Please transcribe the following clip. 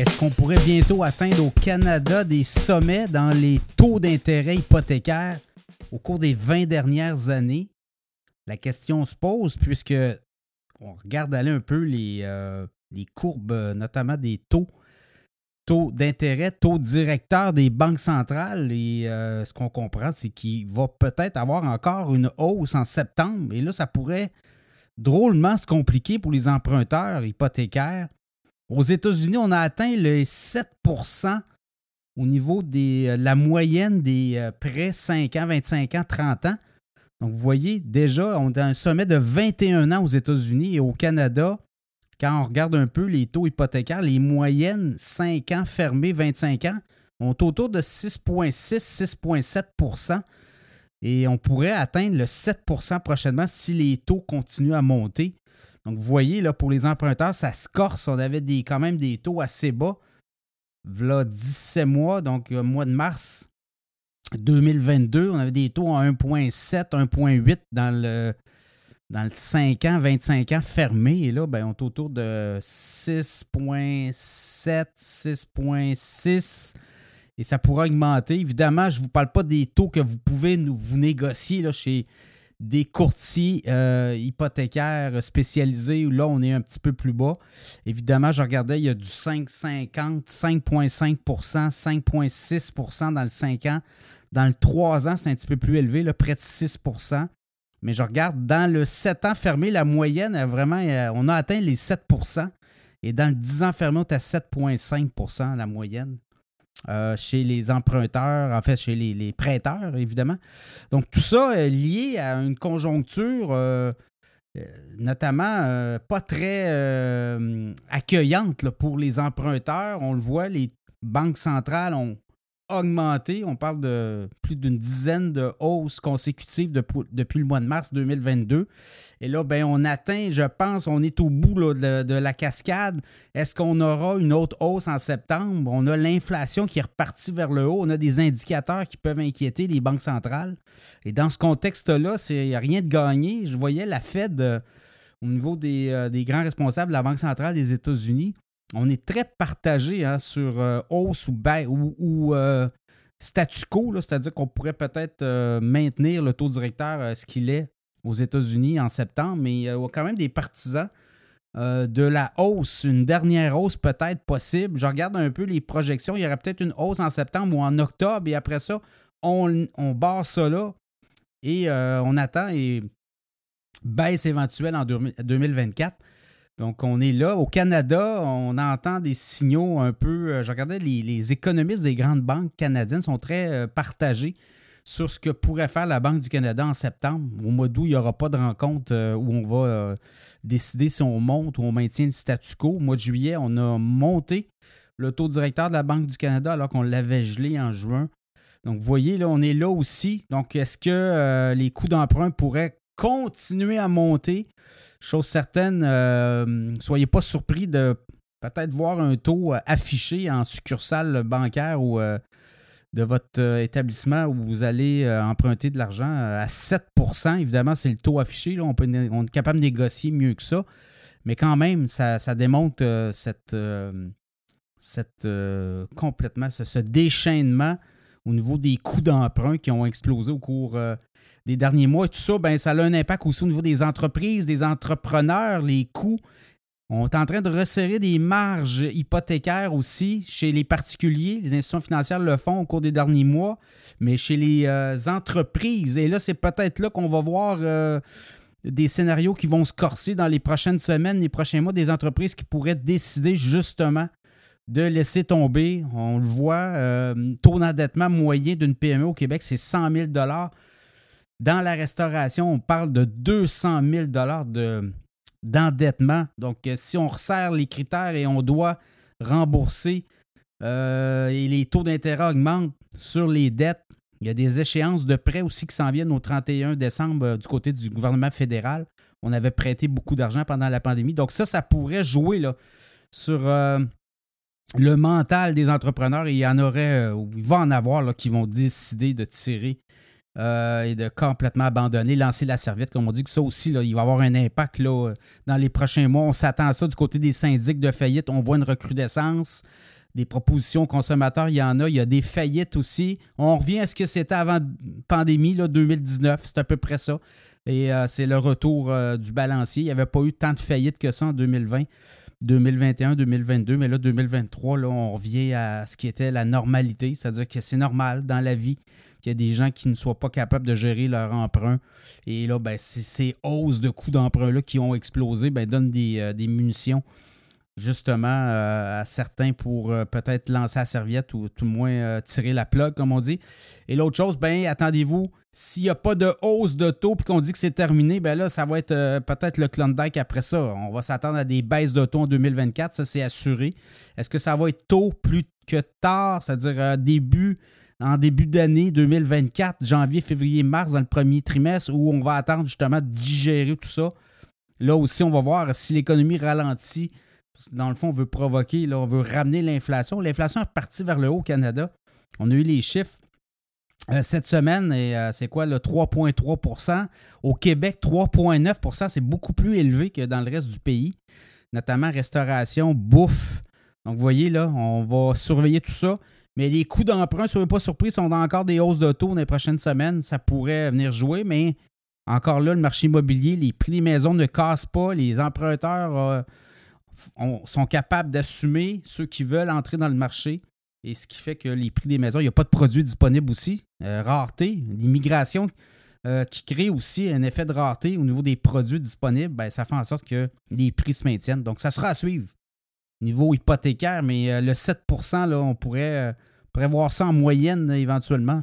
Est-ce qu'on pourrait bientôt atteindre au Canada des sommets dans les taux d'intérêt hypothécaires au cours des 20 dernières années? La question se pose puisque on regarde aller un peu les, euh, courbes, notamment des taux, taux d'intérêt, taux directeur des banques centrales. Et euh, ce qu'on comprend, c'est qu'il va peut-être avoir encore une hausse en septembre. Et là, ça pourrait drôlement se compliquer pour les emprunteurs hypothécaires. Aux États-Unis, on a atteint le 7% au niveau de euh, la moyenne des euh, prêts 5 ans, 25 ans, 30 ans. Donc, vous voyez, déjà, on a un sommet de 21 ans aux États-Unis et au Canada. Quand on regarde un peu les taux hypothécaires, les moyennes 5 ans fermés, 25 ans, ont autour de 6,6, 6,7% et on pourrait atteindre le 7% prochainement si les taux continuent à monter. Donc, vous voyez, là, pour les emprunteurs, ça se corse. On avait des, quand même des taux assez bas. Voilà 17 mois, donc euh, mois de mars 2022, on avait des taux à 1,7, 1,8 dans le, dans le 5 ans, 25 ans fermés. Et là, ben, on est autour de 6,7, 6,6. Et ça pourra augmenter. Évidemment, je ne vous parle pas des taux que vous pouvez nous, vous négocier là, chez des courtiers euh, hypothécaires spécialisés où là, on est un petit peu plus bas. Évidemment, je regardais, il y a du 5,50, 5,5% 5,6% dans le 5 ans. Dans le 3 ans, c'est un petit peu plus élevé, près de 6% Mais je regarde, dans le 7 ans fermé, la moyenne, vraiment, euh, on a atteint les 7% Et dans le 10 ans fermé, on est à 7,5% la moyenne. Euh, chez les emprunteurs, en fait, chez les, prêteurs, évidemment. Donc, tout ça est lié à une conjoncture, euh, euh, notamment pas très accueillante pour les emprunteurs. On le voit, les banques centrales ont augmenté. On parle de plus d'une dizaine de hausses consécutives depuis le mois de mars 2022. Et là, ben, on atteint, je pense, on est au bout de, la cascade. Est-ce qu'on aura une autre hausse en septembre? On a l'inflation qui est repartie vers le haut. On a des indicateurs qui peuvent inquiéter les banques centrales. Et dans ce contexte-là, il n'y a rien de gagné. Je voyais la Fed euh, au niveau euh, des, grands responsables de la Banque centrale des États-Unis on est très partagé hein, sur euh, hausse ou, ou, euh, statu quo, c'est-à-dire qu'on pourrait peut-être euh, maintenir le taux directeur ce qu'il est aux États-Unis en septembre, mais il y a quand même des partisans de la hausse, une dernière hausse peut-être possible. Je regarde un peu les projections, il y aurait peut-être une hausse en septembre ou en octobre, et après ça, on, barre ça là et on attend et baisse éventuelle en 2024. Donc, on est là. Au Canada, on entend des signaux un peu. Euh, je regardais, les, économistes des grandes banques canadiennes sont très euh, partagés sur ce que pourrait faire la Banque du Canada en septembre. Au mois d'août, il n'y aura pas de rencontre euh, où on va décider si on monte ou on maintient le statu quo. Au mois de juillet, on a monté le taux directeur de la Banque du Canada alors qu'on l'avait gelé en juin. Donc, vous voyez, là, on est là aussi. Donc, est-ce que les coûts d'emprunt pourraient continuer à monter? Chose certaine, euh, soyez pas surpris de peut-être voir un taux euh, affiché en succursale bancaire ou euh, de votre établissement où vous allez emprunter de l'argent à 7% Évidemment, c'est le taux affiché. On, peut, on, est capable de négocier mieux que ça. Mais quand même, ça, démontre cette, cette complètement ce, déchaînement au niveau des coûts d'emprunt qui ont explosé au cours des derniers mois et tout ça, ben, ça a un impact aussi au niveau des entreprises, des entrepreneurs, les coûts. On est en train de resserrer des marges hypothécaires aussi chez les particuliers. Les institutions financières le font au cours des derniers mois, mais chez les euh, entreprises. Et là, c'est peut-être là qu'on va voir euh, des scénarios qui vont se corser dans les prochaines semaines, les prochains mois, des entreprises qui pourraient décider justement de laisser tomber. On le voit, euh, taux d'endettement moyen d'une PME au Québec, c'est 100 000 dans la restauration, on parle de 200 000 de, d'endettement. Donc, euh, si on resserre les critères et on doit rembourser euh, et les taux d'intérêt augmentent sur les dettes, il y a des échéances de prêts aussi qui s'en viennent au 31 décembre du côté du gouvernement fédéral. On avait prêté beaucoup d'argent pendant la pandémie. Donc, ça, ça pourrait jouer sur le mental des entrepreneurs. Il y en aurait, ou il va en avoir qui vont décider de tirer euh, et de complètement abandonner, lancer la serviette, comme on dit, que ça aussi, il va avoir un impact là, dans les prochains mois. On s'attend à ça du côté des syndics de faillite. On voit une recrudescence. des propositions consommateurs, il y en a. Il y a des faillites aussi. On revient à ce que c'était avant la pandémie, là, 2019. C'est à peu près ça. Et euh, c'est le retour euh, du balancier. Il n'y avait pas eu tant de faillites que ça en 2020. 2021, 2022, mais là, 2023, là, on revient à ce qui était la normalité, c'est-à-dire que c'est normal dans la vie qu'il y a des gens qui ne soient pas capables de gérer leur emprunt. Et là, ben, ces hausses de coûts d'emprunt-là qui ont explosé ben, donnent euh, des munitions justement euh, à certains pour euh, peut-être lancer la serviette ou tout le moins euh, tirer la plug, comme on dit. Et l'autre chose, ben attendez-vous, s'il n'y a pas de hausse de taux puis qu'on dit que c'est terminé, ben là, ça va être peut-être le Klondike après ça. On va s'attendre à des baisses de taux en 2024, ça c'est assuré. Est-ce que ça va être tôt plus que tard, c'est-à-dire début en début d'année 2024, janvier, février, mars, dans le premier trimestre, où on va attendre justement de digérer tout ça? Là aussi, on va voir si l'économie ralentit dans le fond, on veut provoquer, là, on veut ramener l'inflation. L'inflation est partie vers le haut au Canada. On a eu les chiffres euh, cette semaine, et euh, c'est quoi, le 3,3% Au Québec, 3,9% c'est beaucoup plus élevé que dans le reste du pays, notamment restauration, bouffe. Donc, vous voyez, là, on va surveiller tout ça. Mais les coûts d'emprunt, soyez pas surpris, sont encore des hausses de taux dans les prochaines semaines. Ça pourrait venir jouer, mais encore là, le marché immobilier, les prix des maisons ne cassent pas. Les emprunteurs euh, sont capables d'assumer ceux qui veulent entrer dans le marché. Et ce qui fait que les prix des maisons, il n'y a pas de produits disponibles aussi. Euh, rareté, l'immigration euh, qui crée aussi un effet de rareté au niveau des produits disponibles, ben, ça fait en sorte que les prix se maintiennent. Donc, ça sera à suivre. Niveau hypothécaire, mais euh, le 7 là, on pourrait, prévoir ça en moyenne éventuellement.